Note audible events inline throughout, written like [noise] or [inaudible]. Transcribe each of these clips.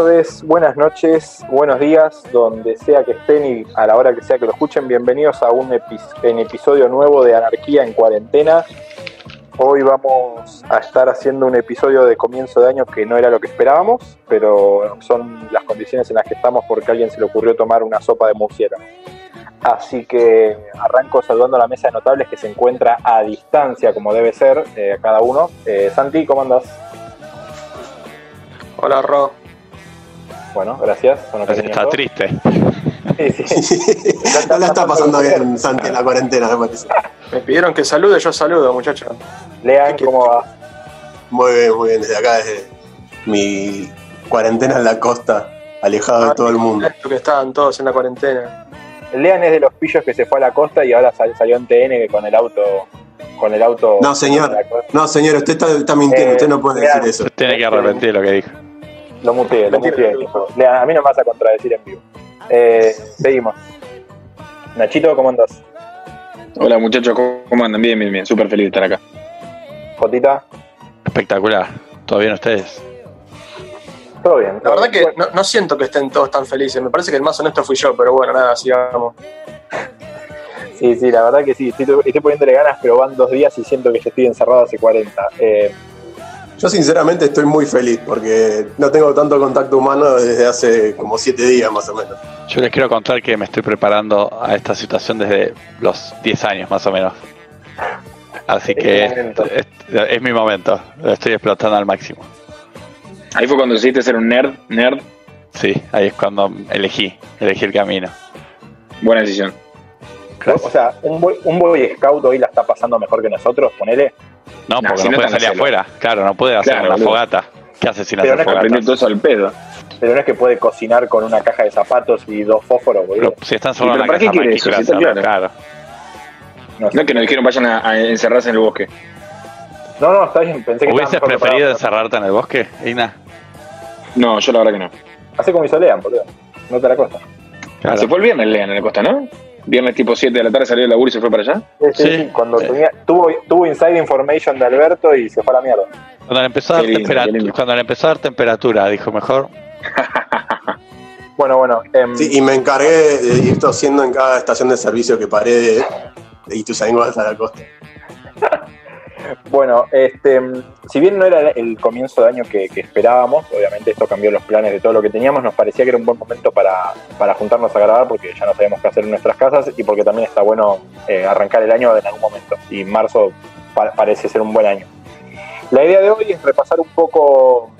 Tardes, buenas noches, buenos días, donde sea que estén y a la hora que sea que lo escuchen, bienvenidos a un episodio nuevo de Anarquía en Cuarentena. Hoy vamos a estar haciendo un episodio de comienzo de año que no era lo que esperábamos, pero son las condiciones en las que estamos porque a alguien se le ocurrió tomar una sopa de murciélago. Así que arranco saludando a la mesa de notables que se encuentra a distancia, como debe ser, eh, cada uno. Eh, Santi, ¿cómo andas? Hola, Ro. Bueno, gracias. está triste. Sí, sí. [laughs] no la está pasando bien, Santi, en la cuarentena, me parece. Me pidieron que salude, yo saludo, muchachos. Lean, ¿cómo va? Muy bien, muy bien. Desde acá, desde mi cuarentena en la costa, alejado de ah, todo el mundo. Que estaban todos en la cuarentena. Lean es de los pillos que se fue a la costa y ahora salió en TN con el auto con el auto. No, señor. No, señor, usted está, mintiendo. usted no puede decir eso. Usted tiene que arrepentir lo que dijo. Lo muteé, lo muteé. A mí no me vas a contradecir en vivo. Eh, seguimos. Nachito, ¿cómo andas? Hola muchachos, ¿cómo andan? Bien, bien, bien. Súper feliz de estar acá. Jotita. Espectacular. ¿Todo bien ustedes? Todo bien. La verdad que no, siento que estén todos tan felices. Me parece que el más honesto fui yo, pero bueno, nada, sigamos. [laughs] Sí, sí, la verdad que sí. Estoy, estoy poniéndole ganas, pero van dos días y siento que ya estoy encerrado hace 40. Eh, yo sinceramente estoy muy feliz porque no tengo tanto contacto humano desde hace como siete días más o menos. Yo les quiero contar que me estoy preparando a esta situación desde los 10 años más o menos. Así que es, mi momento, lo estoy explotando al máximo. Ahí fue cuando decidiste ser un nerd, nerd. Sí, ahí es cuando elegí, elegí el camino. Buena decisión. O sea, un boy, un boy scout hoy la está pasando mejor que nosotros, ponele. No, porque no, puede salir afuera. Claro, no puede hacer una fogata. ¿Qué hace sin hacer fogata? todo eso al pedo. Pero no es que puede cocinar con una caja de zapatos y dos fósforos, boludo. si están solo en la ¿para qué quiere eso? claro. No, es que nos dijeron vayan a, encerrarse en el bosque. No, no, está bien. Pensé que ¿Hubieses preferido encerrarte en el bosque, Ina? No, yo la verdad que no. Hace como hizo Lean, boludo. No te la costa. Se fue el viernes Lean en la costa, ¿no? Viernes tipo 7 de la tarde salió el laburo y se fue para allá. Sí, sí, cuando tenía, tuvo, tuvo inside information de Alberto y se fue a la mierda. Cuando le empezó a dar, temperatura, cuando le empezó a dar temperatura, dijo mejor. [laughs] bueno, bueno. Em, sí, y me encargué de ir tosiendo en cada estación de servicio que paré de, de Ituzaingó hasta la costa. [laughs] Bueno, este, si bien no era el comienzo de año que, esperábamos, obviamente esto cambió los planes de todo lo que teníamos, nos parecía que era un buen momento para, juntarnos a grabar porque ya no sabíamos qué hacer en nuestras casas y porque también está bueno eh, arrancar el año en algún momento y marzo parece ser un buen año. La idea de hoy es repasar un poco,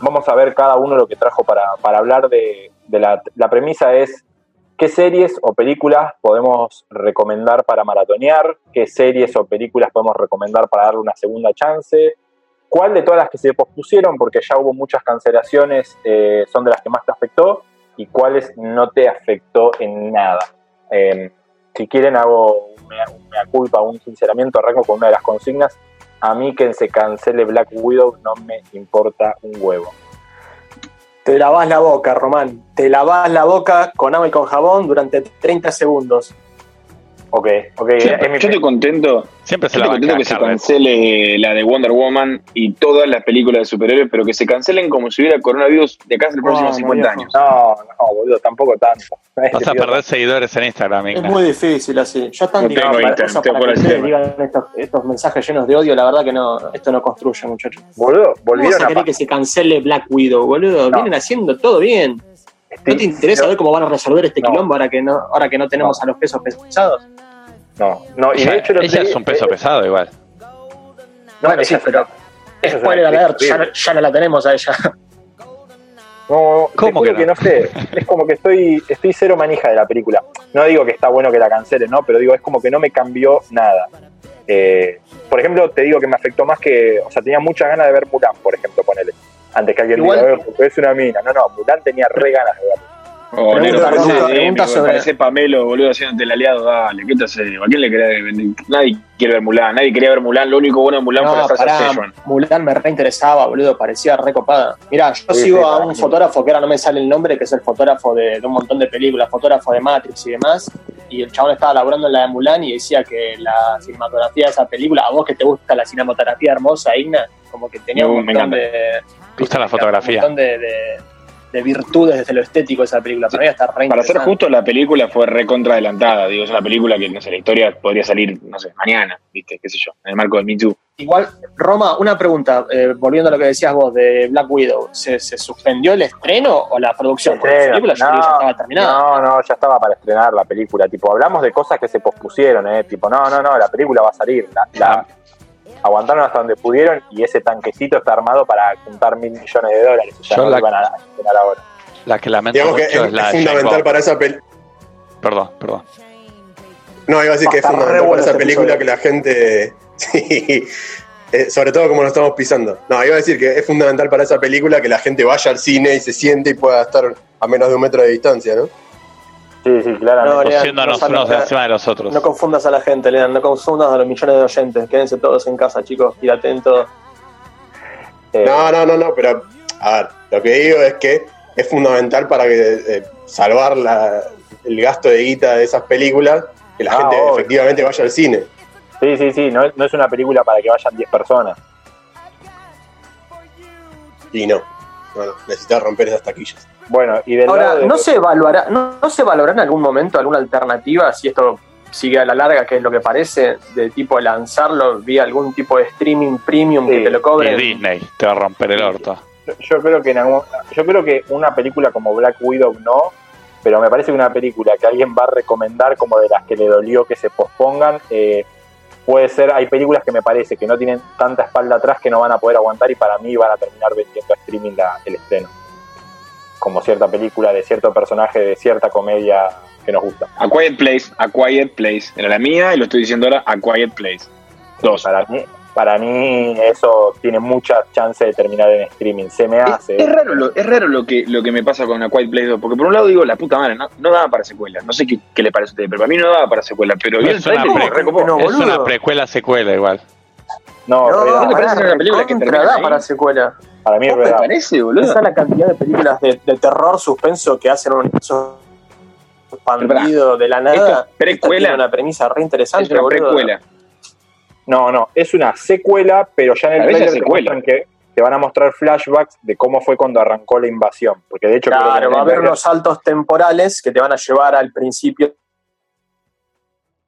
vamos a ver cada uno lo que trajo para, hablar de, la, la premisa es ¿Qué series o películas podemos recomendar para maratonear? ¿Qué series o películas podemos recomendar para darle una segunda chance? ¿Cuál de todas las que se pospusieron, porque ya hubo muchas cancelaciones, eh, son de las que más te afectó? ¿Y cuáles no te afectó en nada? Em, si quieren hago una, culpa, un sinceramiento, arranco con una de las consignas. A mí que se cancele Black Widow no me importa un huevo. Te lavas la boca, Román. Te lavas la boca con agua y con jabón durante 30 segundos. Ok, ok. Yo, estoy contento. Siempre se estoy contento que se cancele la de Wonder Woman y todas las películas de superhéroes, pero que se cancelen como si hubiera coronavirus de acá en los próximos 50 años. No, no, boludo, tampoco tanto. [laughs] Vas a perder seguidores en Instagram. Es muy difícil así. Yo tan no tengo para, que digan estos, mensajes llenos de odio, la verdad que no, esto no construye, muchachos. Boludo, volvieron ¿Cómo a que se cancele Black Widow, boludo? Vienen haciendo todo bien. ¿No te interesa ver cómo van a resolver este quilombo ahora que no, ahora que no tenemos a los pesos pesados? No, no, y de hecho ella es un peso pesado igual. No, bueno, sí, pero spoiler alert, ya, ya no la tenemos a ella. No, ¿Cómo que no? sé, es como que estoy, estoy cero manija de la película. No digo que está bueno que la cancelen, ¿no? Pero digo, es como que no me cambió nada. Eh, por ejemplo, te digo que me afectó más que, o sea, tenía muchas ganas de ver Mulan, por ejemplo, ponele. Antes que alguien diga, porque es una mina. No, no, Mulan tenía re ganas de verlo. Oh, pregunta, parece, pregunta, sobre... parece Pamelo, boludo, haciendo el aliado, dale, ¿qué te hace? ¿A quién le querés vender? Nadie quiere ver Mulan, nadie quería ver Mulan, lo único bueno de Mulan fue la salsa Mulan me reinteresaba, boludo, parecía recopada. Mirá, yo sigo a un fotógrafo que ahora no me sale el nombre, que es el fotógrafo de, de, un montón de películas, fotógrafo de Matrix y demás, y el chabón estaba laburando en la de Mulan y decía que la cinematografía de esa película, a vos que te gusta la cinematografía hermosa, Igna, como que tenía un montón de. gusta la fotografía. Un montón de, de virtudes desde lo estético de esa película. Para, estar Para ser justo, la película fue recontra adelantada. Digo, es una película que, no sé, la historia podría salir, no sé, mañana, ¿viste? ¿Qué sé yo? En el marco del Me Too. Igual, Roma, una pregunta, eh, volviendo a lo que decías vos de Black Widow, ¿se, suspendió el estreno o la producción? la película ya, estaba terminada. No, no, ya estaba para estrenar la película. Tipo, hablamos de cosas que se pospusieron, ¿eh? Tipo, no, no, no, la película va a salir. la, aguantaron hasta donde pudieron y ese tanquecito está armado para juntar mil millones de dólares. Ya no la, van a ahora. La que lamento Digamos que es, fundamental para esa película. Perdón, perdón. No, iba a decir que es fundamental para esa película que la gente. [laughs] Sí. Eh, sobre todo como lo estamos pisando. No, iba a decir que es fundamental para esa película que la gente vaya al cine y se siente y pueda estar a menos de un metro de distancia, ¿no? Sí, sí, claro. No, encima de los otros. No confundas a la gente, Lean, no confundas a los millones de oyentes. Quédense todos en casa, chicos, y atentos. Eh, no, no, no, no, pero a ver, lo que digo es que es fundamental para que eh, salvar el gasto de guita de esas películas, que la ah, gente efectivamente vaya al cine. Sí, sí, sí, no, no es una película para que vayan 10 personas. Y no, bueno, necesitas romper esas taquillas. Bueno, y Ahora, ¿no, se evaluará, no, se evaluará en algún momento alguna alternativa si esto sigue a la larga, que es lo que parece, de tipo lanzarlo vía algún tipo de streaming premium que te lo cobre? Disney te va a romper el orto. Yo creo que en yo creo que una película como Black Widow no, pero me parece que una película que alguien va a recomendar como de las que le dolió que se pospongan, eh, puede ser, hay películas que me parece que no tienen tanta espalda atrás que no van a poder aguantar y para mí van a terminar vendiendo a streaming el estreno como cierta película de cierto personaje de cierta comedia que nos gusta. A Quiet Place, A Quiet Place. Era la mía y lo estoy diciendo ahora, A Quiet Place. Dos. Para mí, para mí eso tiene mucha chance de terminar en streaming. Se me hace. Es, raro, lo, es raro lo que, lo que me pasa con A Quiet Place 2, porque por un lado digo, la puta madre, no, no daba para secuela. No sé qué, le parece a usted, pero para mí no daba para secuela. Pero es, una, es una precuela secuela igual. No, no, me parece una película que da para secuela. Para mí es verdad. parece, boludo? Esa es la cantidad de películas de, terror, suspenso que hacen un universo expandido de la nada. precuela. una premisa re interesante, es una precuela. No, no, es una secuela, pero ya en el trailer te muestran que te van a mostrar flashbacks de cómo fue cuando arrancó la invasión. Porque de hecho. Claro, va a haber unos saltos temporales que te van a llevar al principio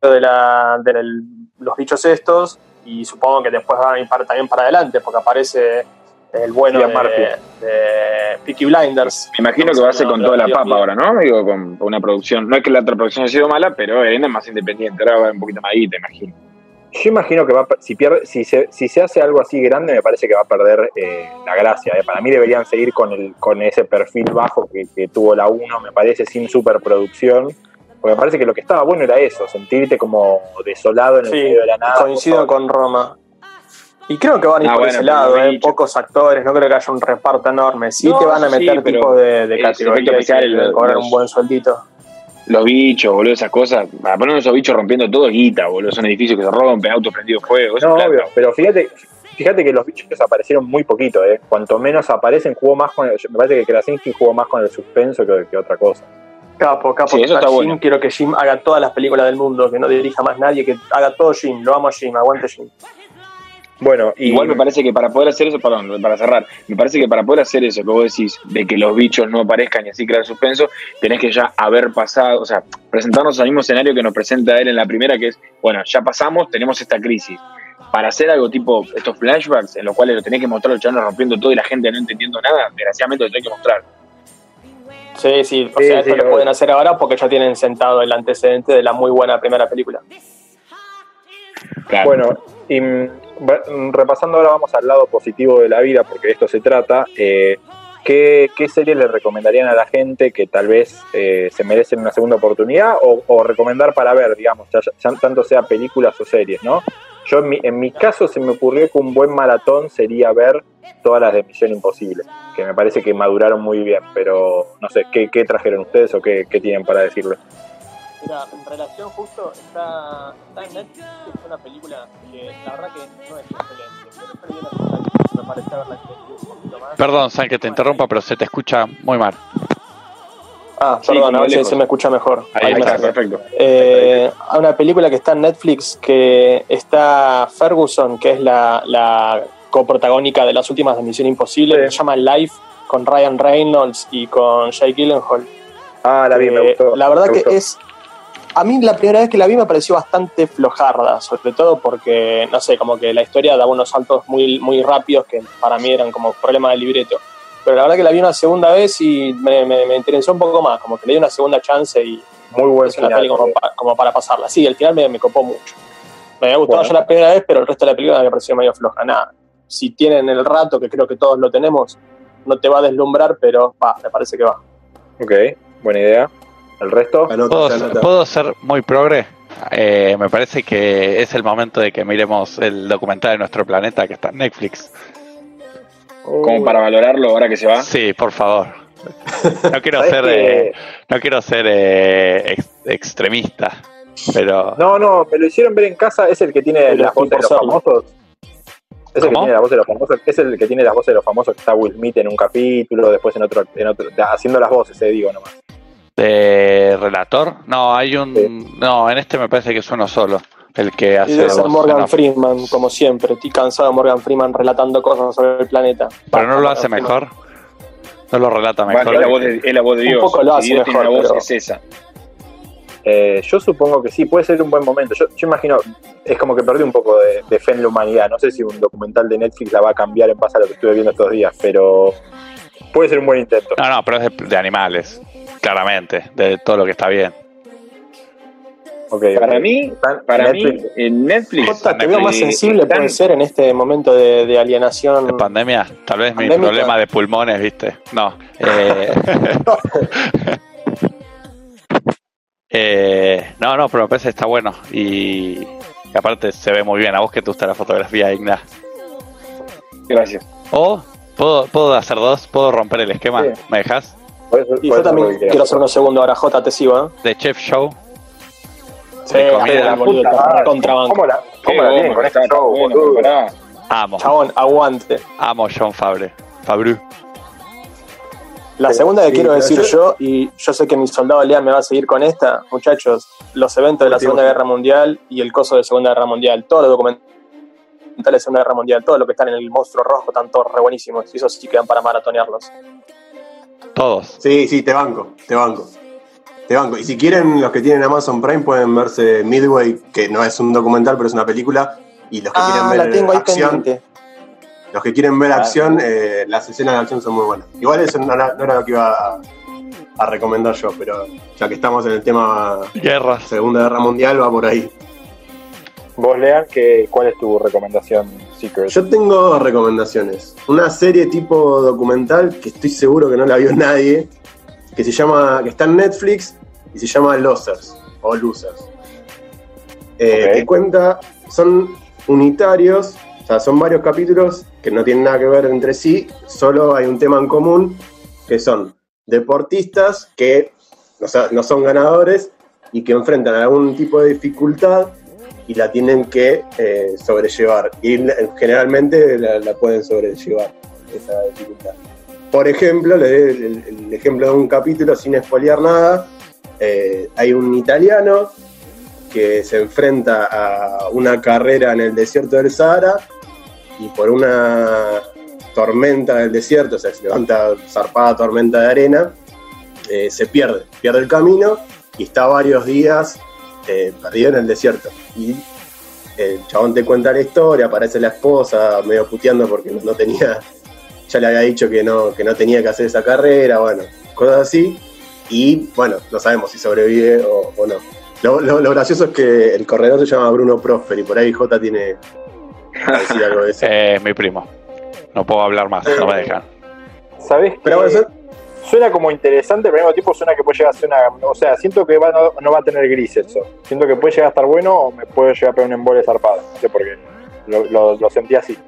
de, la, de los bichos estos y supongo que después van a ir también para adelante porque aparece el bueno de, de, Peaky Blinders. Me imagino que va a ser con toda la papa ahora, ¿no? Digo, con, una producción. No es que la otra producción haya sido mala, pero Elena es más independiente. Ahora va un poquito más ahí, te imagino. Yo imagino que va si pierde, si se, si se hace algo así grande, me parece que va a perder eh, la gracia. Eh. Para mí deberían seguir con el, con ese perfil bajo que, tuvo la 1, me parece, sin superproducción. Porque me parece que lo que estaba bueno era eso, sentirte como desolado en el medio de la nada. Coincido con Roma. Y creo que van a ir ah, por ese lado, ¿eh? pocos actores, no creo que haya un reparto enorme. Sí te van a meter tipo de, de categoría y cobrar un buen sueldito. Los bichos, boludo, esas cosas. Para poner esos bichos rompiendo todo guita, boludo. Son edificios que se rompen, autos prendidos fuego. no, obvio, pero fíjate, fíjate que los bichos aparecieron muy poquito, ¿eh? Cuanto menos aparecen, jugó más con el, Me parece que Krasinski jugó más con el suspenso que, que otra cosa. Capo, capo. eso está bueno. Quiero que Jim haga todas las películas del mundo, que no dirija más nadie, que haga todo Jim. Lo amo a Jim, aguante Jim. Bueno, igual me parece que para poder hacer eso, perdón, para cerrar, me parece que para poder hacer eso que vos decís, de que los bichos no aparezcan y así crear suspenso, tenés que ya haber pasado, o sea, presentarnos al mismo escenario que nos presenta él en la primera, que es, bueno, ya pasamos, tenemos esta crisis. Para hacer algo tipo estos flashbacks en los cuales lo tenés que mostrar los chavales rompiendo todo y la gente no entendiendo nada, desgraciadamente lo tenés que mostrar. Sí, sí, o sea, esto lo pueden hacer ahora porque ya tienen sentado el antecedente de la muy buena primera película. Bueno, y repasando ahora vamos al lado positivo de la vida, porque de esto se trata. Eh, ¿qué, ¿Qué series le recomendarían a la gente que tal vez eh, se merecen una segunda oportunidad o, recomendar para ver, digamos, ya, tanto sea películas o series, ¿no? Yo en mi, en mi caso se me ocurrió que un buen maratón sería ver todas las de Misión Imposible, que me parece que maduraron muy bien, pero no sé, ¿qué, qué trajeron ustedes o qué, qué tienen para decirle? Mira, en relación justo, está, está en Netflix, es una película que la verdad que no es excelente, pero la me parece haberla entendido un poquito más. Perdón, San, que te interrumpa, pero se te escucha muy mal. Ah, perdón, a ver si se me escucha mejor. Ahí, está, perfecto. Eh, una película que está en Netflix que está Ferguson, que es la, la coprotagónica de las últimas de Misión Imposible, que se llama Life, con Ryan Reynolds y con Jake Gyllenhaal. Ah, la vi, me eh, gustó. La verdad que es a mí la primera vez que la vi me pareció bastante flojarda, sobre todo porque, no sé, como que la historia daba unos saltos muy, muy rápidos que para mí eran como problema de libreto. Pero la verdad que la vi una segunda vez y me, me, interesó un poco más, como que le di una segunda chance y muy buena es peli como, para, pasarla. Sí, el final me, me copó mucho. Me había gustado ya la primera vez, pero el resto de la película me pareció medio floja. Nada, si tienen el rato, que creo que todos lo tenemos, no te va a deslumbrar, pero va, me parece que va. Ok, buena idea. ¿El resto? ¿Puedo, ser muy progre? Eh, me parece que es el momento de que miremos el documental de nuestro planeta que está en Netflix. ¿Como para valorarlo ahora que se va? Sí, por favor. No quiero ser, eh, no quiero ser eh, extremista, pero... No, no, me lo hicieron ver en casa, es el que tiene las voces de los famosos. Es el, que tiene la voz de los famosos, es el que tiene las voces de los famosos que está Will Smith en un capítulo, después en otro, en otro haciendo las voces, eh, digo nomás de relator. No, hay un. No, en este me parece que es uno solo. El que hace. debe ser Morgan Freeman, como siempre. Estoy cansado de Morgan Freeman relatando cosas sobre el planeta. Pero no lo hace mejor. No lo relata mejor. es, la voz de, la voz de Dios. Un poco lo hace mejor. voz es esa. Eh, yo supongo que sí, puede ser un buen momento. Yo, yo imagino, es como que perdí un poco de, fe en la humanidad. No sé si un documental de Netflix la va a cambiar en base a lo que estuve viendo estos días, pero puede ser un buen intento. No, no, pero es de animales claramente, de todo lo que está bien. Okay, para mí, para mí, en Netflix. te veo más sensible, puede ser en este momento de, alienación. De pandemia, tal vez mi problema de pulmones, viste. No. Eh, [laughs] eh, no, no, pero me parece que está bueno. Y, aparte se ve muy bien. A vos que te gusta la fotografía, Igna. Gracias. O, ¿puedo, ¿puedo hacer dos? ¿Puedo romper el esquema? ¿Me dejas? y yo también quiero hacer unos segundos ahora, J, te sigo, ¿eh? De Chef Show. Sí, de puta, contrabanco. ¿Cómo la, cómo la tienen con este show, Amo. Chabón, aguante. Amo John Fabre. Fabru. La segunda que quiero decir yo, y yo sé que mi soldado Lea me va a seguir con esta, muchachos, los eventos de la Segunda Guerra Mundial y el coso de Segunda Guerra Mundial, todos los documentales de Segunda Guerra Mundial, todo lo que están en el monstruo rojo, están todos re buenísimos, y esos sí quedan para maratonearlos. Todos. Sí, sí, te banco, te banco. Te banco. Y si quieren, los que tienen Amazon Prime pueden verse Midway, que no es un documental, pero es una película. Y los que ah, quieren ver acción. Los que quieren ver acción, eh, las escenas de acción son muy buenas. Igual eso no era, lo que iba a, recomendar yo, pero ya que estamos en el tema Guerra. Segunda Guerra Mundial, va por ahí. Vos, Lean, ¿cuál es tu recomendación, Secret? Yo tengo recomendaciones. Una serie tipo documental que estoy seguro que no la vio nadie, que se llama, que está en Netflix y se llama Losers o Losers. Eh, que cuenta, son unitarios, o sea, son varios capítulos que no tienen nada que ver entre sí, solo hay un tema en común, que son deportistas que no son ganadores y que enfrentan algún tipo de dificultad y la tienen que eh, sobrellevar. Y generalmente la, pueden sobrellevar, esa dificultad. Por ejemplo, le doy el, ejemplo de un capítulo sin espolear nada. Eh, hay un italiano que se enfrenta a una carrera en el desierto del Sahara y por una tormenta del desierto, o sea, se levanta zarpada tormenta de arena, eh, se pierde, pierde el camino y está varios días eh, perdido en el desierto. Y el chabón te cuenta la historia, aparece la esposa medio puteando porque no, tenía, ya le había dicho que no, que no tenía que hacer esa carrera, bueno, cosas así. Y bueno, no sabemos si sobrevive o, no. Lo, gracioso es que el corredor se llama Bruno Prosper y por ahí J tiene decir algo de eso. [laughs] Eh, mi primo. No puedo hablar más, no me dejan. ¿Sabes? Pero bueno, suena como interesante, pero al mismo tiempo suena que puede llegar a ser una. O sea, siento que no, va a tener gris eso. Siento que puede llegar a estar bueno o me puede llegar a pegar un embole zarpado. No sé por qué. Lo, sentí así.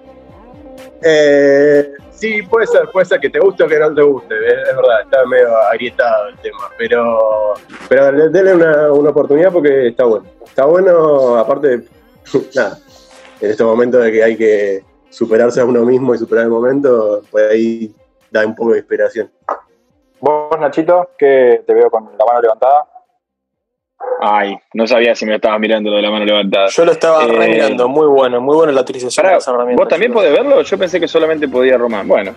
Eh, sí, puede ser, puede ser que te guste o que no te guste. Es, verdad, está medio agrietado el tema. Pero, pero denle una, una oportunidad porque está bueno. Está bueno, aparte, [laughs] nada, en estos momentos de que hay que superarse a uno mismo y superar el momento, pues ahí da un poco de inspiración. Vos, Nachito, que te veo con la mano levantada. Ay, no sabía si me estabas mirando lo de la mano levantada. Yo lo estaba eh, mirando, muy bueno, muy bueno la utilización de las herramientas. ¿Vos también podés verlo? Yo pensé que solamente podía Román. Bueno.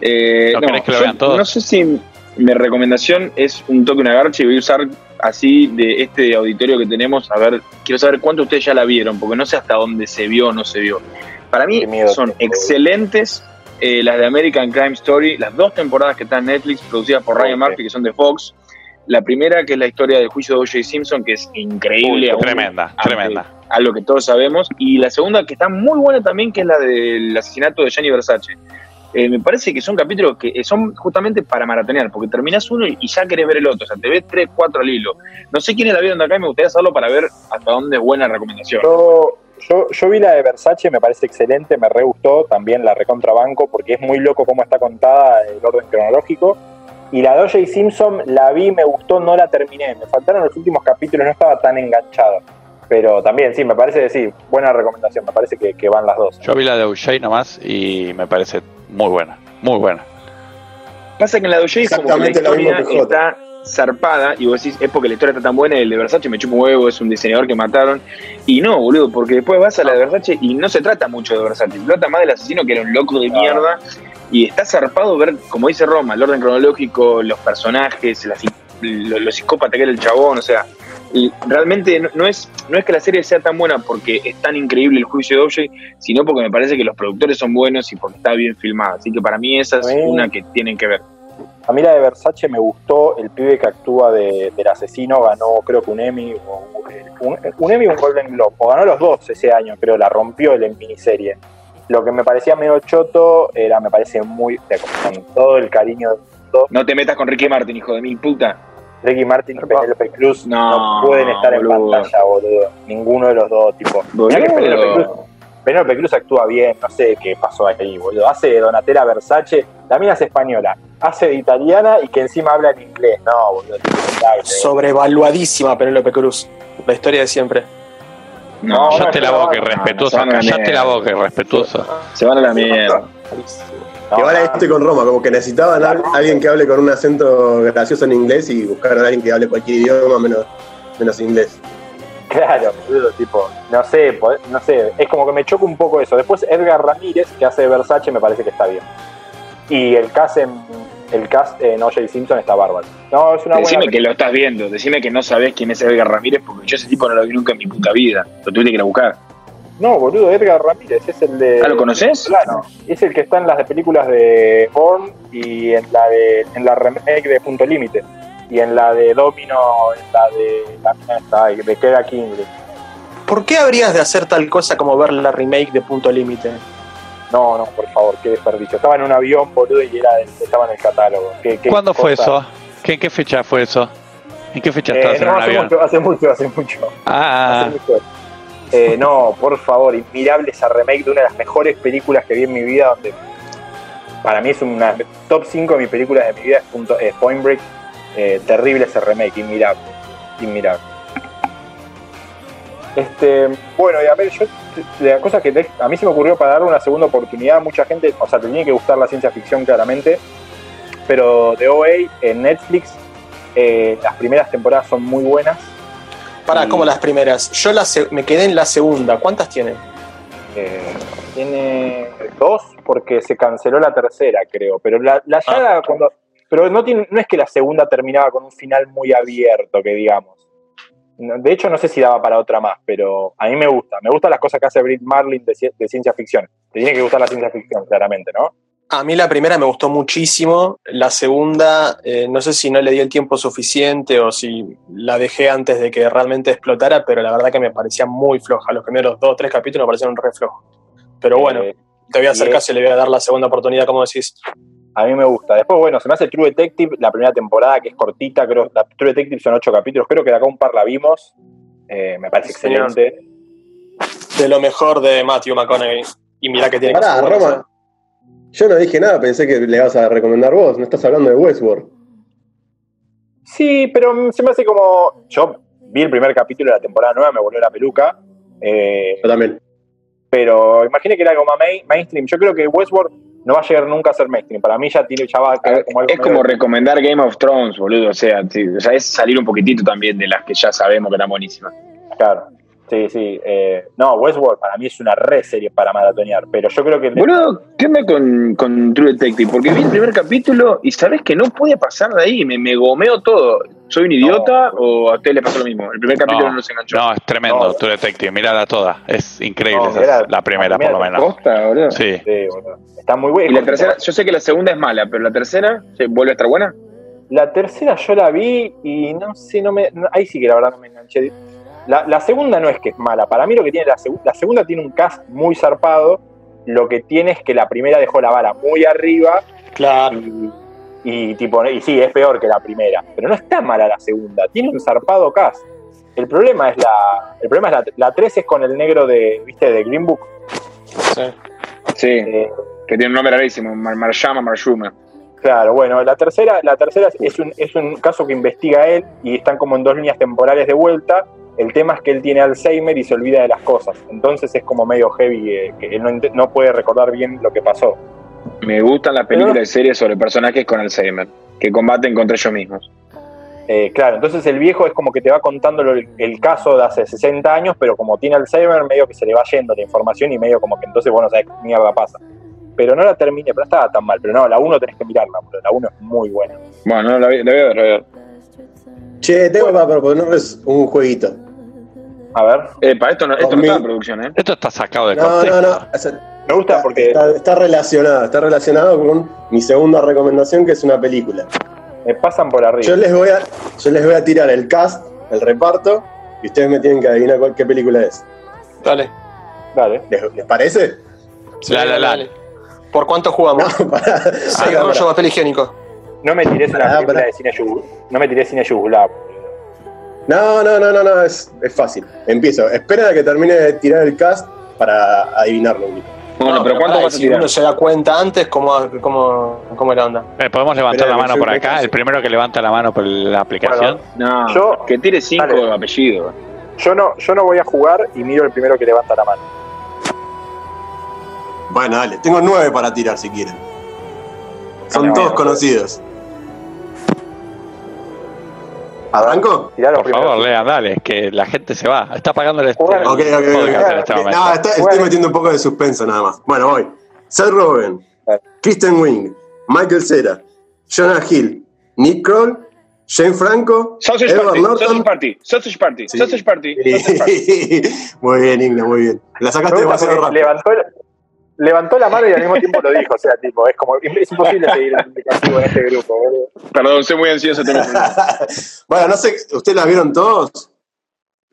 Eh, ¿No, que lo vean todos? no sé si mi recomendación es un toque, una garcha y voy a usar así de este auditorio que tenemos. A ver, quiero saber cuánto ustedes ya la vieron, porque no sé hasta dónde se vio o no se vio. Para mí son excelentes eh, las de American Crime Story, las dos temporadas que están en Netflix, producidas por Ryan Murphy, que son de Fox. La primera, que es la historia del juicio de O.J. Simpson, que es increíble. tremenda, tremenda. A lo que todos sabemos. Y la segunda, que está muy buena también, que es la del asesinato de Gianni Versace. Eh, me parece que son capítulos que son justamente para maratonear, porque terminas uno y ya querés ver el otro. O sea, te ves tres, cuatro al hilo. No sé quiénes la vieron de acá y me gustaría hacerlo para ver hasta dónde es buena recomendación. Yo, yo, yo vi la de Versace, me parece excelente, me re gustó. También la recontrabanco, porque es muy loco cómo está contada el orden cronológico y la de O.J. Simpson la vi, me gustó, no la terminé. Me faltaron los últimos capítulos, no estaba tan enganchado. Pero también, sí, me parece, sí, buena recomendación, me parece que, van las dos. Yo vi la de O.J. nomás y me parece muy buena, muy buena. Pasa que en la de O.J. como que la historia está zarpada y vos decís, es porque la historia está tan buena y el de Versace me chupa un huevo, es un diseñador que mataron. Y no, boludo, porque después vas a la de Versace y no se trata mucho de Versace, se trata más del asesino que era un loco de mierda y está zarpado ver, como dice Roma, el orden cronológico, los personajes, los, psicópatas que era el chabón, o sea, realmente no, es, no es que la serie sea tan buena porque es tan increíble el juicio de OJ, sino porque me parece que los productores son buenos y porque está bien filmada. Así que para mí esa es una que tienen que ver. A mí la de Versace me gustó, el pibe que actúa de, del asesino ganó creo que un Emmy, o un, un Emmy y un Golden Globe, o ganó los dos ese año, creo, la rompió el en miniserie. Lo que me parecía medio choto era, me parece muy, con todo el cariño del mundo. No te metas con Ricky Martin, hijo de mi puta. Ricky Martin y Penelope Cruz no, pueden estar en pantalla, boludo. Ninguno de los dos, tipo. Penelope Cruz, actúa bien, no sé qué pasó ahí, boludo. Hace de Donatella Versace, la mina es española, hace de italiana y que encima habla en inglés. No, boludo. Sobrevaluadísima Penelope Cruz. La historia de siempre. No, ya te la boca, respetuosa. te la boca, respetuosa. Se van a la mierda. Igual a este con Roma, como que necesitaban a alguien que hable con un acento gracioso en inglés y buscaron a alguien que hable cualquier idioma menos, menos inglés. Claro, tipo, no sé, no sé, es como que me choca un poco eso. Después Edgar Ramírez, que hace Versace, me parece que está bien. Y el caso en el cast en O.J. Simpson está bárbaro. No, es una Decime que lo estás viendo, decime que no sabés quién es Edgar Ramírez, porque yo ese tipo no lo vi nunca en mi puta vida. Lo tuviste que ir a buscar. No, boludo, Edgar Ramírez es el de. ¿Ah, lo conoces? Claro, es el que está en las de películas de Horn y en la de en la remake de Punto Límite. Y en la de Domino, en la de la de Queda King. ¿Por qué habrías de hacer tal cosa como ver la remake de Punto Límite? No, no, por favor, qué desperdicio. Estaba en un avión, boludo, y era, estaba en el catálogo. ¿Cuándo fue eso? ¿En qué fecha fue eso? ¿En qué fecha estabas eh, en un hace avión? Mucho, hace mucho, hace mucho. Ah. Eh, no, por favor, inmirable esa remake de una de las mejores películas que vi en mi vida, donde para mí es una top 5 de mis películas de mi vida, es, punto, Point Break. Eh, terrible ese remake, inmirable. Inmirable. Este, bueno, y a ver, yo, la cosa que a mí se me ocurrió para darle una segunda oportunidad, mucha gente, o sea, te tiene que gustar la ciencia ficción claramente, pero de OA en Netflix, eh, las primeras temporadas son muy buenas. Para, como las primeras. Yo me quedé en la segunda. ¿Cuántas tiene? Eh, tiene dos, porque se canceló la tercera, creo. Pero la, la ah. cuando. Pero no, tiene, no es que la segunda terminaba con un final muy abierto, que digamos. De hecho, no sé si daba para otra más, pero a mí me gusta. Me gustan las cosas que hace Britt Marlin de, ciencia ficción. Te tiene que gustar la ciencia ficción, claramente, ¿no? A mí la primera me gustó muchísimo. La segunda, eh, no sé si no le di el tiempo suficiente o si la dejé antes de que realmente explotara, pero la verdad que me parecía muy floja. Los primeros dos o tres capítulos me parecieron re flojos. Pero bueno, eh, te voy a acercar si le voy a dar la segunda oportunidad, como decís. A mí me gusta. Después, bueno, se me hace True Detective, la primera temporada, que es cortita, creo. La True Detective son ocho capítulos, creo que de acá un par la vimos. Eh, me parece excelente. De lo mejor de Matthew McConaughey. Y mira que tiene Pará, Roma. Yo no dije nada, pensé que le vas a recomendar vos. No estás hablando de Westworld. Sí, pero se me hace como. Yo vi el primer capítulo de la temporada nueva, me volvió la peluca. Eh, yo también. Pero imaginé que era algo más mainstream. Yo creo que Westworld no va a llegar nunca a ser mainstream. Para mí ya tiene, ya va a quedar como algo Es como recomendar Game of Thrones, boludo. O sea, o sea, es salir un poquitito también de las que ya sabemos que eran buenísimas. Claro. Sí, sí. Eh, no, Westworld para mí es una re serie para maratonear, pero yo creo que... Boludo, ¿qué me con, con True Detective? Porque vi el primer capítulo y sabes que no puede pasar de ahí, me, me gomeo todo. ¿Soy un idiota o a usted le pasó lo mismo? El primer capítulo no, se enganchó. No, es tremendo, True Detective, mirala toda. Es increíble, la primera, por lo menos. Sí. Está muy buena. Y la tercera, yo sé que la segunda es mala, pero la tercera, ¿vuelve a estar buena? La tercera yo la vi y no sé, no me, ahí sí que la verdad no me enganché la, segunda no es que es mala. Para mí lo que tiene la, la segunda tiene un cast muy zarpado. Lo que tiene es que la primera dejó la vara muy arriba. Claro. Y, tipo, y sí, es peor que la primera. Pero no está mala la segunda. Tiene un zarpado cast. El problema es la. El problema es la, la 3 es con el negro de, ¿viste? de Green Book. Sí. Sí. Eh, que tiene un nombre rarísimo, Marshama Marshuma. Claro, bueno, la tercera, la tercera es un, es un caso que investiga él y están como en dos líneas temporales de vuelta el tema es que él tiene Alzheimer y se olvida de las cosas. Entonces es como medio heavy, eh, que él no, puede recordar bien lo que pasó. Me gustan las películas y series sobre personajes con Alzheimer, que combaten contra ellos mismos. Eh, claro, entonces el viejo es como que te va contando el, caso de hace 60 años, pero como tiene Alzheimer, medio que se le va yendo la información y medio como que entonces vos no sabés qué mierda pasa. Pero no la terminé, pero estaba tan mal. Pero no, la 1 tenés que mirarla, la 1 es muy buena. Bueno, la, la voy a ver, la voy a ver. Che, tengo para proponerles un jueguito. A ver. Eh, para esto no, esto no está en producción, ¿eh? Esto está sacado de no, contexto. No, no, Me gusta porque. Está, relacionado, está relacionado con mi segunda recomendación, que es una película. Me pasan por arriba. Yo les voy a, yo les voy a tirar el cast, el reparto, y ustedes me tienen que adivinar cuál, qué película es. Dale. Dale. ¿Les, parece? Sí, dale, dale, ¿Por cuánto jugamos? No, [laughs] para, papel higiénico. No me tires una película de cine No me tiré cine yugoslavo. No, no, no, no, no, es, es fácil. Empiezo. Espera a que termine de tirar el cast para adivinarlo. Bueno, pero ¿cuánto vas a tirar? Si uno se da cuenta antes, ¿cómo, cómo, cómo la onda? Eh, ¿Podemos levantar la mano por acá? El primero que levanta la mano por la aplicación. no, yo, que tire cinco apellidos. Yo no, yo no voy a jugar y miro el primero que levanta la mano. Bueno, dale. Tengo nueve para tirar si quieren. Son todos conocidos. ¿Arranco? Por favor, Lea, dale, que la gente se va. Está pagando el estudio. Ok, ok, ok. No, estoy metiendo un poco de suspenso nada más. Bueno, voy. Seth Rogen, Kristen Wing, Michael Cera, Jonah Hill, Nick Kroll, Shane Franco, Sausage Edward Party, Norton. Sausage Party, Sausage Party, Sausage Party. [laughs] muy bien, Igna, muy bien. La sacaste demasiado rápido. Levantó, levantó la mano y al mismo [laughs] tiempo lo dijo. O sea, tipo, es como, es imposible seguir el indicativo en este grupo, Perdón, soy muy ansioso. [laughs] bueno, no sé, ¿ustedes la vieron todos?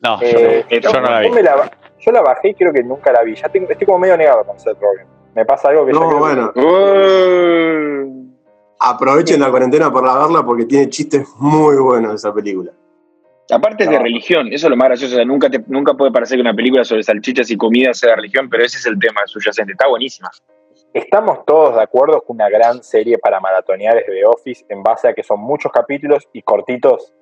No, eh, yo, no, la vi. La, yo la bajé y creo que nunca la vi. Ya tengo, estoy como medio negado con Seth Rogen. Me pasa algo que no, bueno. Aprovechen la cuarentena para verla porque tiene chistes muy buenos esa película. Aparte es de religión, eso es lo más gracioso. nunca, te, nunca puede parecer que una película sobre salchichas y comida sea de religión, pero ese es el tema subyacente. Está buenísima. Estamos todos de acuerdo que una gran serie para maratonear es The Office, en base a que son muchos capítulos y cortitos.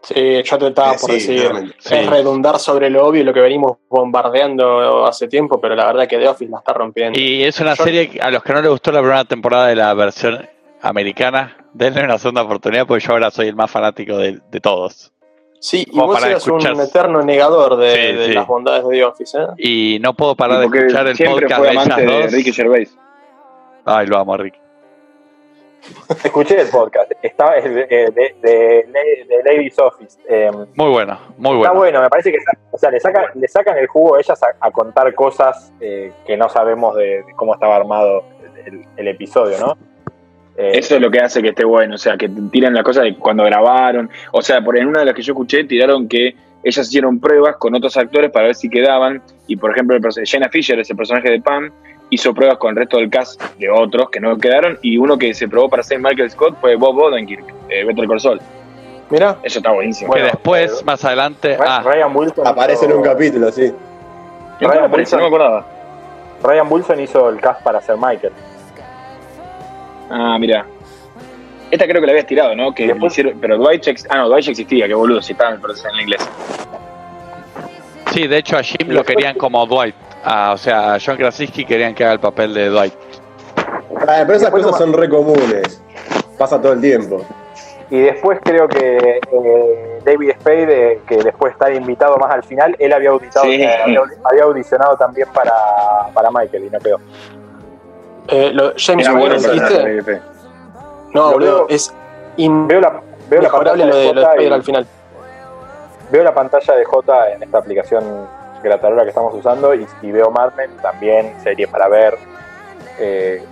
Sí, yo te estaba por decir, es redundar sobre lo obvio, lo que venimos bombardeando hace tiempo, pero la verdad es que The Office la está rompiendo. Y es una serie a los que no les gustó la primera temporada de la versión americana, denle una segunda oportunidad, porque yo ahora soy el más fanático de todos. Sí, y vos eres un eterno negador de, las bondades de The Office, ¿eh? Y no puedo parar de escuchar el podcast de ellas dos. Ricky Gervais. Ay, lo amo, Ricky. [laughs] Escuché el podcast, estaba de, de, de, Ladies Office. Eh, muy bueno, muy bueno. Está bueno, me parece que o sea, le, sacan, le sacan el jugo a ellas a, contar cosas eh, que no sabemos de, cómo estaba armado el episodio, ¿no? Eh, Eso es lo que hace que esté bueno, o sea, que tiran la cosa de cuando grabaron, o sea, por en una de las que yo escuché tiraron que ellas hicieron pruebas con otros actores para ver si quedaban, y por ejemplo, el, Jenna Fisher, ese personaje de Pam, hizo pruebas con el resto del cast de otros que no quedaron, y uno que se probó para ser Michael Scott fue Bob Odenkirk, eh, Better Call Saul. Mira, eso está buenísimo. Que después, más adelante, ah, Ryan Wilson aparece en un capítulo, sí. Ryan Wilson, no me acordaba. Ryan Wilson hizo el cast para ser Michael. Ah, mira. Esta creo que la habías tirado, ¿no? Que hicieron, pero Dwight ah, no, Dwight existía, que boludo, si estaba en el proceso en inglés. Sí, de hecho a Jim lo querían como Dwight. Ah, o sea, a John Krasinski querían que haga el papel de Dwight. Ah, pero esas cosas son re comunes. Pasa todo el tiempo. Y después creo que eh, David Spade, eh, que después está invitado más al final, él había, auditado, eh, había, audicionado también para, para Michael y no quedó. Lo, James bueno, dijiste. No, boludo, es veo la, veo la pantalla lo de, Spade al final. Veo la pantalla de J en esta aplicación gratarola que estamos usando y, veo Mad Men, también serie para ver. Eh,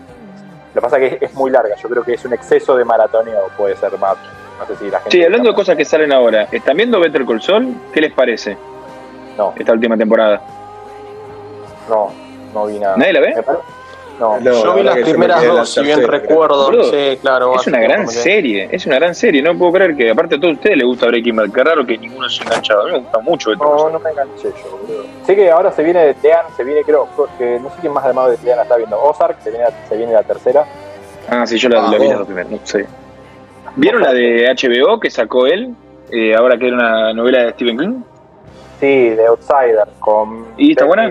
lo que pasa es que es, muy larga, yo creo que es un exceso de maratoneo, puede ser más. No sé si la gente. Sí, hablando de cosas que salen ahora, ¿están viendo Better Call Saul? ¿Qué les parece? No. Esta última temporada. No, no vi nada. ¿Nadie la ve? No, yo vi las primeras dos, si bien recuerdo. sí, claro. Es una gran serie, es una gran serie. No puedo creer que, aparte a todos ustedes les gusta Breaking Bad. Qué raro que ninguno se enganchado. A mí me gusta mucho. No, no me enganché yo, boludo. Sé que ahora se viene Dean, se viene, creo, que no sé quién más además de Dean está viendo. Ozark, se viene, se viene la tercera. Ah, sí, yo la, vi la primera, no sé. ¿Vieron la de HBO que sacó él? Eh, ahora que era una novela de Stephen King. Sí, de Outsider. Con ¿Y está buena?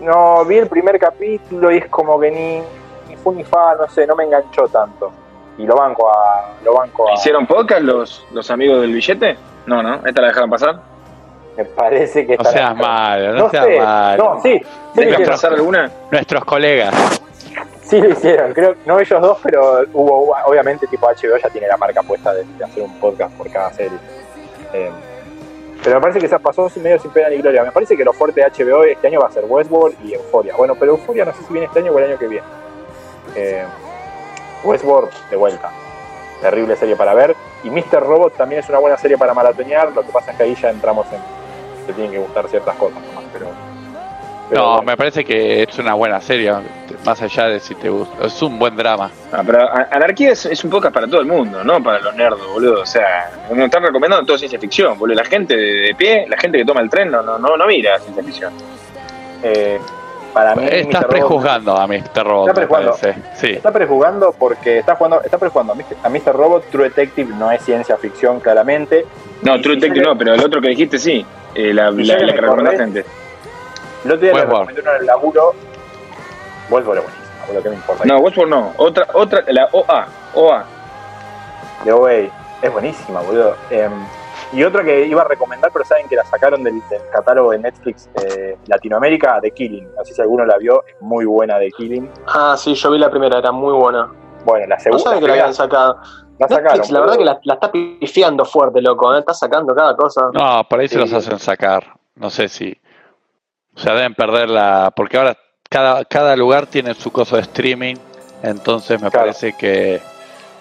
No, vi el primer capítulo y es como que ni, ni fu ni fa, no sé, no me enganchó tanto. Y lo banco a. Lo banco a... ¿Hicieron podcast los, los amigos del billete? No, ¿no? ¿Esta la dejaron pasar? Me parece que No seas malo, no, seas malo. No, sí. sí pasar alguna? Nuestros colegas. Sí lo hicieron, creo, no ellos dos, pero hubo, obviamente, tipo HBO ya tiene la marca puesta de, hacer un podcast por cada serie. Eh, pero me parece que se pasó medio sin pena ni gloria. Me parece que lo fuerte de HBO este año va a ser Westworld y Euphoria. Bueno, pero Euphoria no sé si viene este año o el año que viene. Eh, Westworld, de vuelta. Terrible serie para ver. Y Mr. Robot también es una buena serie para maratonear. Lo que pasa es que ahí ya entramos en. Te tienen que gustar ciertas cosas nomás, pero no, me parece que es una buena serie, más allá de si te gusta. Es un buen drama. Ah, pero Anarquía es, un podcast para todo el mundo, no para los nerdos, boludo. O sea, nos están recomendando todo ciencia ficción, boludo. La gente de, pie, la gente que toma el tren, no, no, no, mira ciencia ficción. Eh, para mí, estás prejuzgando a Mr. Robot. Está prejuzgando. Sí. Está prejuzgando porque está jugando, está prejuzgando a Mr. Robot. True Detective no es ciencia ficción, claramente. No, True Detective no, pero el otro que dijiste sí. Eh, la, la, que recomendaste antes. El otro día le recomendé uno en el laburo. Westworld es buenísimo, que me importa. No, Westworld no. Otra, otra, la OA. OA. De OA. Es buenísima, boludo. Eh, y otra que iba a recomendar, pero saben que la sacaron del, catálogo de Netflix eh, Latinoamérica, The Killing. No sé si alguno la vio, es muy buena The Killing. Ah, sí, yo vi la primera, era muy buena. Bueno, la segunda. No saben que la habían sacado. La, Netflix, la verdad que la, está pifiando fuerte, loco. ¿eh? Está sacando cada cosa. No, por ahí se los hacen sacar. No sé si. O sea, deben perder la. Porque ahora cada, cada lugar tiene su cosa de streaming, entonces me parece que,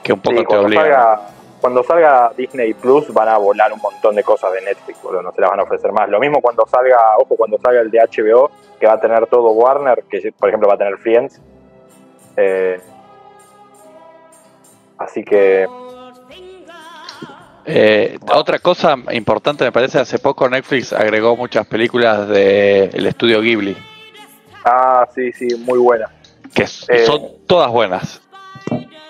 que un poco te obliga. cuando salga Disney Plus van a volar un montón de cosas de Netflix, boludo, no se las van a ofrecer más. Lo mismo cuando salga, ojo, cuando salga el de HBO, que va a tener todo Warner, que por ejemplo va a tener Friends. Eh, así que eh, otra cosa importante me parece, hace poco Netflix agregó muchas películas del estudio Ghibli. Ah, sí, sí, muy buenas. Que eh, son todas buenas.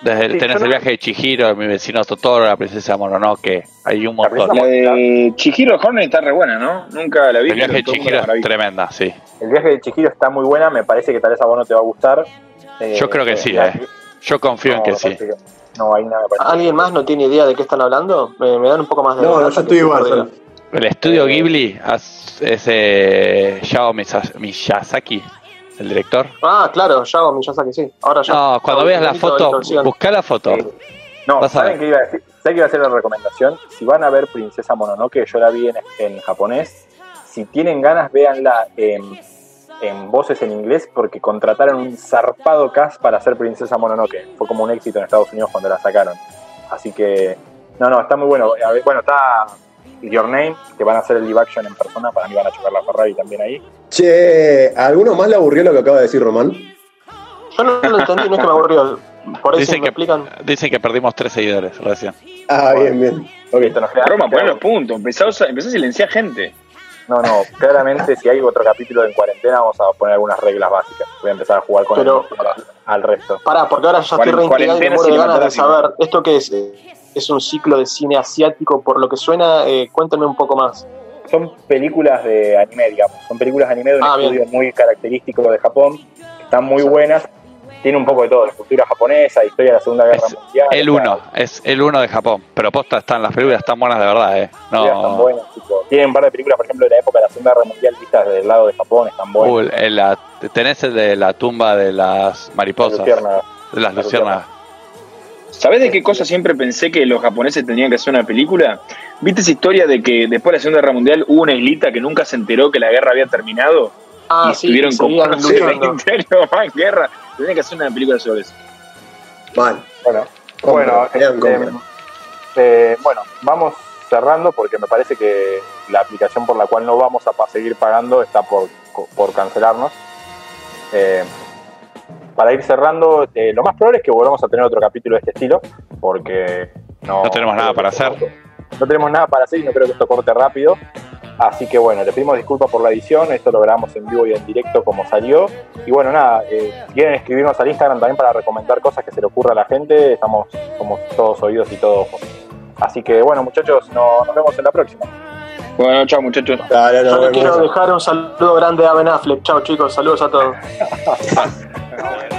Desde tenés el viaje de Chihiro, mi vecino Totoro, la princesa Mononoke, hay un montón. La de Chihiro Hornet está re buena, ¿no? Nunca la vi. El viaje de Chihiro es tremenda, sí. El viaje de Chihiro está muy buena, me parece que tal vez a vos no te va a gustar. Yo creo que eh, sí, eh. Yo confío en que sí. No hay nada ¿Alguien más no tiene idea de qué están hablando? Me, dan un poco más de. No, no, yo estoy igual. El estudio Ghibli es eh, Yao Miyazaki, el director. Ah, claro, Yao Miyazaki, sí. Ahora ya. No, cuando veas la foto, busca la foto. No, ¿saben qué iba a decir? ¿Saben qué iba a hacer la recomendación? Si van a ver Princesa Mononoke, yo la vi en, en japonés. Si tienen ganas, véanla en en voces en inglés porque contrataron un zarpado cast para hacer Princesa Mononoke. Fue como un éxito en Estados Unidos cuando la sacaron. Así que, no, no, está muy bueno. bueno, está Your Name, que van a hacer el live action en persona. Para mí van a chocar la Ferrari también ahí. Che, ¿a alguno más le aburrió lo que acaba de decir Román? Yo no lo entendí, no es que me aburrió. Por eso dicen que, explican. Dicen que perdimos tres seguidores recién. Ah, bien, bien. Ok, esto nos queda. Roma, poner los puntos. Empezó a silenciar gente. No, no, claramente si hay otro capítulo en cuarentena vamos a poner algunas reglas básicas. Voy a empezar a jugar con Pero, al resto. Pará, porque ahora ya estoy reintegrado y me muero de ganas de saber esto que es. Es un ciclo de cine asiático, por lo que suena, eh, cuéntame un poco más. Son películas de anime, digamos. Son películas de anime de un ah, estudio muy característico de Japón. Están muy buenas. Tiene un poco de todo, de cultura japonesa, historia de la Segunda Guerra Mundial. El uno, es el uno de Japón, pero posta están las películas están buenas de verdad, eh. No. Están buenas, tipo, tienen un par de películas, por ejemplo, de la época de la Segunda Guerra Mundial vistas desde el lado de Japón, están buenas. Uh, la, tenés el de la tumba de las mariposas. de las luciérnagas. ¿Sabés de qué cosa siempre pensé que los japoneses tenían que hacer una película? ¿Viste esa historia de que después de la Segunda Guerra Mundial hubo una islita que nunca se enteró que la guerra había terminado? Ah, y sí, estuvieron como 20 años más en guerra. Tenían que hacer una película sobre eso. Vale. Bueno, bueno, este, eh, bueno, vamos cerrando porque me parece que la aplicación por la cual no vamos a seguir pagando está por, por cancelarnos. Eh, para ir cerrando, eh, lo más probable es que volvamos a tener otro capítulo de este estilo, porque no, no tenemos nada para hacer. No tenemos nada para hacer y no creo que esto corte rápido. Así que bueno, le pedimos disculpas por la edición, esto lo grabamos en vivo y en directo como salió. Y bueno, nada, eh, quieren escribirnos al Instagram también para recomendar cosas que se le ocurra a la gente, estamos somos todos oídos y todos ojos. Así que bueno, muchachos, nos vemos en la próxima. Bueno, chao muchachos. Yo quiero dejar un saludo grande a Ben Affleck. Chao chicos, saludos a todos. [laughs]